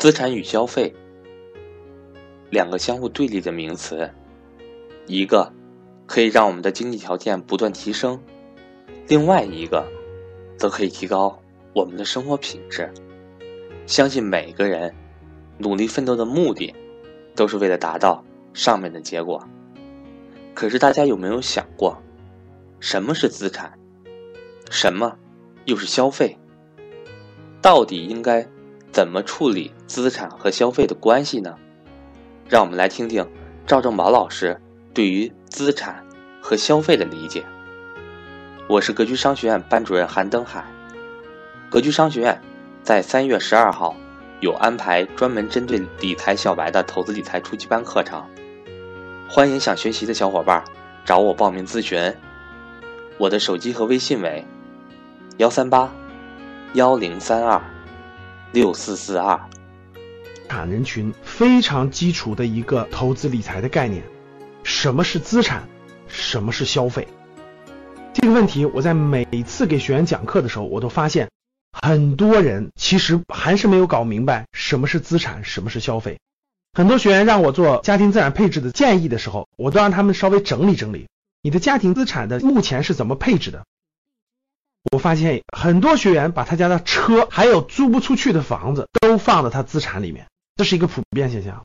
资产与消费，两个相互对立的名词，一个可以让我们的经济条件不断提升，另外一个则可以提高我们的生活品质。相信每个人努力奋斗的目的，都是为了达到上面的结果。可是大家有没有想过，什么是资产？什么又是消费？到底应该怎么处理资产和消费的关系呢？让我们来听听赵正宝老师对于资产和消费的理解。我是格局商学院班主任韩登海。格局商学院在三月十二号有安排专门针对理财小白的投资理财初级班课程，欢迎想学习的小伙伴找我报名咨询。我的手机和微信为幺三八。幺零三二六四四二，产人群非常基础的一个投资理财的概念。什么是资产？什么是消费？这个问题我在每次给学员讲课的时候，我都发现很多人其实还是没有搞明白什么是资产，什么是消费。很多学员让我做家庭资产配置的建议的时候，我都让他们稍微整理整理你的家庭资产的目前是怎么配置的。我发现很多学员把他家的车还有租不出去的房子都放到他资产里面，这是一个普遍现象。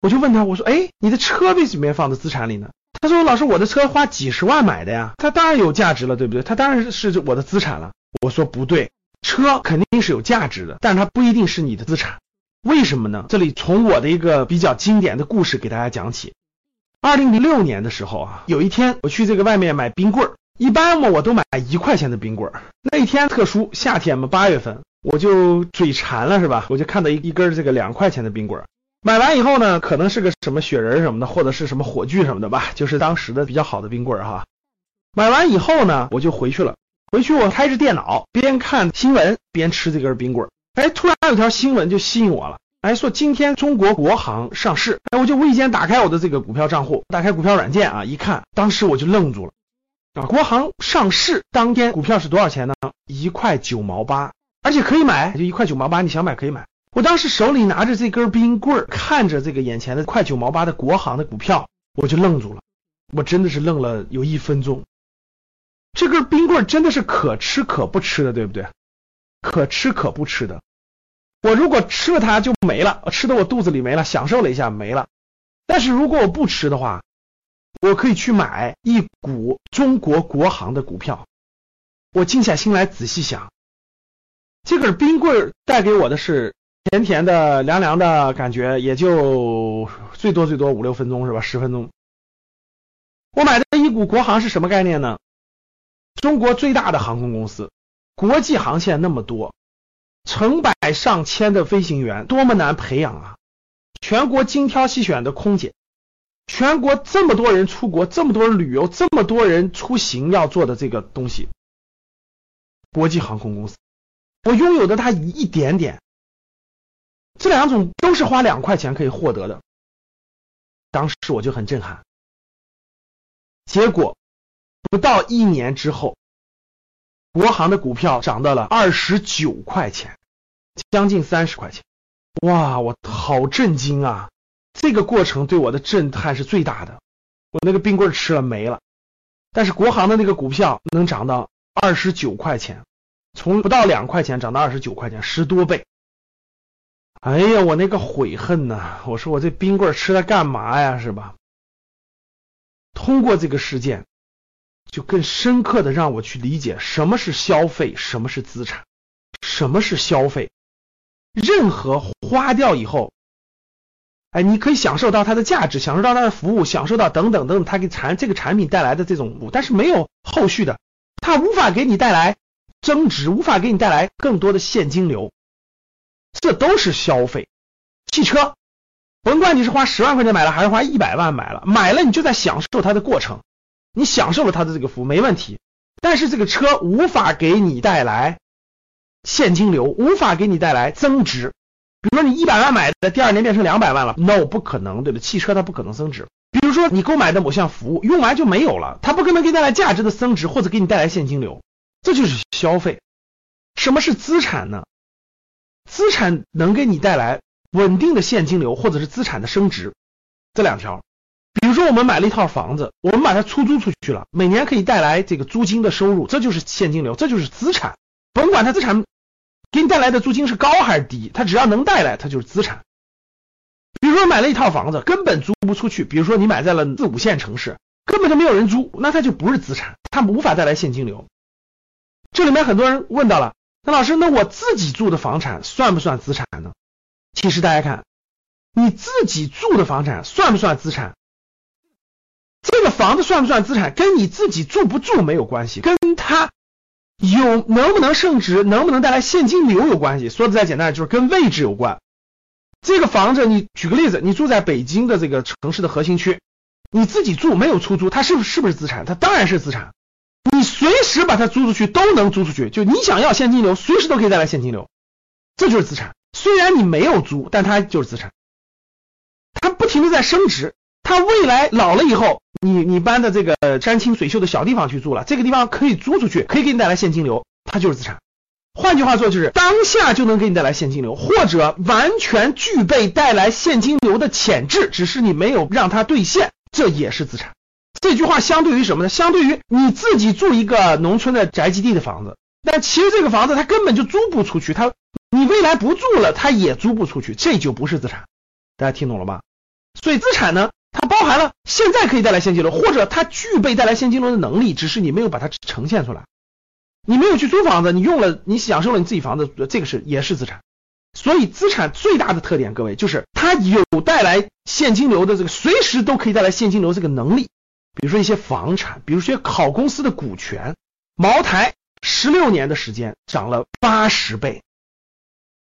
我就问他，我说：“哎，你的车为什么要放在资产里呢？”他说：“老师，我的车花几十万买的呀，它当然有价值了，对不对？它当然是我的资产了。”我说：“不对，车肯定是有价值的，但它不一定是你的资产。为什么呢？这里从我的一个比较经典的故事给大家讲起。二零零六年的时候啊，有一天我去这个外面买冰棍儿。”一般嘛，我都买一块钱的冰棍儿。那一天特殊，夏天嘛，八月份，我就嘴馋了，是吧？我就看到一一根这个两块钱的冰棍儿。买完以后呢，可能是个什么雪人什么的，或者是什么火炬什么的吧，就是当时的比较好的冰棍儿哈。买完以后呢，我就回去了。回去我开着电脑，边看新闻边吃这根冰棍儿。哎，突然有条新闻就吸引我了，哎，说今天中国国航上市。哎，我就无意间打开我的这个股票账户，打开股票软件啊，一看，当时我就愣住了。啊，国航上市当天股票是多少钱呢？一块九毛八，而且可以买，就一块九毛八，你想买可以买。我当时手里拿着这根冰棍，看着这个眼前的块九毛八的国航的股票，我就愣住了，我真的是愣了有一分钟。这根冰棍真的是可吃可不吃的，对不对？可吃可不吃的。我如果吃了它就没了，吃的我肚子里没了，享受了一下没了。但是如果我不吃的话，我可以去买一股中国国航的股票。我静下心来仔细想，这根冰棍带给我的是甜甜的、凉凉的感觉，也就最多最多五六分钟是吧？十分钟。我买的一股国航是什么概念呢？中国最大的航空公司，国际航线那么多，成百上千的飞行员，多么难培养啊！全国精挑细选的空姐。全国这么多人出国，这么多人旅游，这么多人出行要做的这个东西，国际航空公司，我拥有的它一点点，这两种都是花两块钱可以获得的，当时我就很震撼。结果不到一年之后，国航的股票涨到了二十九块钱，将近三十块钱，哇，我好震惊啊！这个过程对我的震撼是最大的。我那个冰棍吃了没了，但是国航的那个股票能涨到二十九块钱，从不到两块钱涨到二十九块钱，十多倍。哎呀，我那个悔恨呐！我说我这冰棍吃它干嘛呀？是吧？通过这个事件，就更深刻的让我去理解什么是消费，什么是资产，什么是消费。任何花掉以后。哎，你可以享受到它的价值，享受到它的服务，享受到等等等等，它给产这个产品带来的这种，但是没有后续的，它无法给你带来增值，无法给你带来更多的现金流，这都是消费。汽车，甭管你是花十万块钱买了，还是花一百万买了，买了你就在享受它的过程，你享受了它的这个服务没问题，但是这个车无法给你带来现金流，无法给你带来增值。比如说你一百万买的，第二年变成两百万了，no 不可能，对不对？汽车它不可能增值。比如说你购买的某项服务用完就没有了，它不可能给你带来价值的增值或者给你带来现金流，这就是消费。什么是资产呢？资产能给你带来稳定的现金流，或者是资产的升值，这两条。比如说，我们买了一套房子，我们把它出租出去了，每年可以带来这个租金的收入，这就是现金流，这就是资产。甭管它资产给你带来的租金是高还是低，它只要能带来，它就是资产。比如说买了一套房子，根本租不出去，比如说你买在了四五线城市，根本就没有人租，那它就不是资产，它无法带来现金流。这里面很多人问到了，那老师，那我自己住的房产算不算资产呢？其实大家看，你自己住的房产算不算资产？这个房子算不算资产，跟你自己住不住没有关系，跟他有能不能升值，能不能带来现金流有关系。说的再简单，就是跟位置有关。这个房子，你举个例子，你住在北京的这个城市的核心区，你自己住没有出租，它是不是是不是资产？它当然是资产。你随时把它租出去都能租出去，就你想要现金流，随时都可以带来现金流，这就是资产。虽然你没有租，但它就是资产，它不停的在升值。它未来老了以后，你你搬的这个山清水秀的小地方去住了，这个地方可以租出去，可以给你带来现金流，它就是资产。换句话说，就是当下就能给你带来现金流，或者完全具备带来现金流的潜质，只是你没有让它兑现，这也是资产。这句话相对于什么呢？相对于你自己住一个农村的宅基地的房子，但其实这个房子它根本就租不出去，它你未来不住了，它也租不出去，这就不是资产。大家听懂了吗？所以资产呢？它包含了现在可以带来现金流，或者它具备带来现金流的能力，只是你没有把它呈现出来。你没有去租房子，你用了，你享受了你自己房子，这个是也是资产。所以资产最大的特点，各位就是它有带来现金流的这个，随时都可以带来现金流这个能力。比如说一些房产，比如说好公司的股权，茅台十六年的时间涨了八十倍，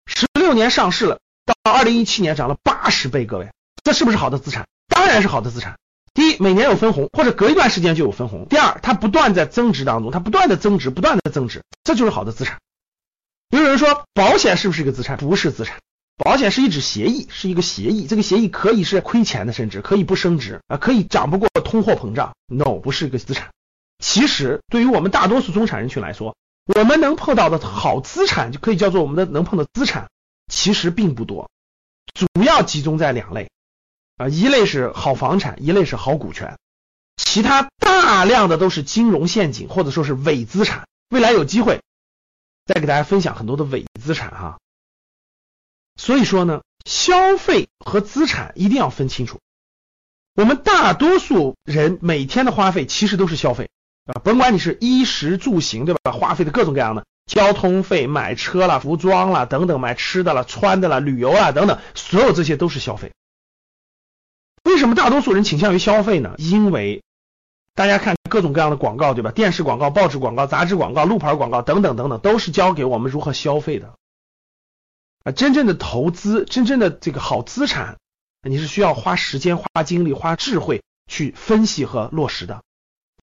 十六年上市了，到二零一七年涨了八十倍，各位，这是不是好的资产？当然是好的资产。第一，每年有分红，或者隔一段时间就有分红。第二，它不断在增值当中，它不断的增值，不断的增值，这就是好的资产。也有人说，保险是不是一个资产？不是资产，保险是一纸协议，是一个协议。这个协议可以是亏钱的，甚至可以不升值啊，可以涨不过通货膨胀。No，不是一个资产。其实，对于我们大多数中产人群来说，我们能碰到的好资产，就可以叫做我们的能碰的资产，其实并不多，主要集中在两类。啊，一类是好房产，一类是好股权，其他大量的都是金融陷阱或者说是伪资产。未来有机会再给大家分享很多的伪资产哈。所以说呢，消费和资产一定要分清楚。我们大多数人每天的花费其实都是消费啊，甭管你是衣食住行，对吧？花费的各种各样的交通费、买车了、服装了等等，买吃的了、穿的了、旅游啊等等，所有这些都是消费。为什么大多数人倾向于消费呢？因为大家看各种各样的广告，对吧？电视广告、报纸广告、杂志广告、路牌广告等等等等，都是教给我们如何消费的。啊，真正的投资，真正的这个好资产，你是需要花时间、花精力、花智慧去分析和落实的。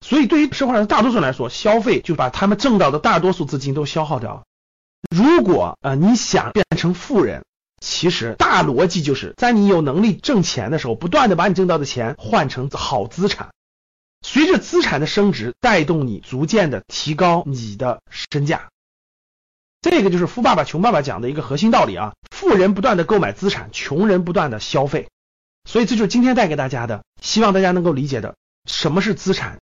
所以，对于社会上大多数人来说，消费就把他们挣到的大多数资金都消耗掉了。如果啊，你想变成富人，其实大逻辑就是在你有能力挣钱的时候，不断的把你挣到的钱换成好资产，随着资产的升值，带动你逐渐的提高你的身价。这个就是富爸爸穷爸爸讲的一个核心道理啊！富人不断的购买资产，穷人不断的消费。所以这就是今天带给大家的，希望大家能够理解的，什么是资产，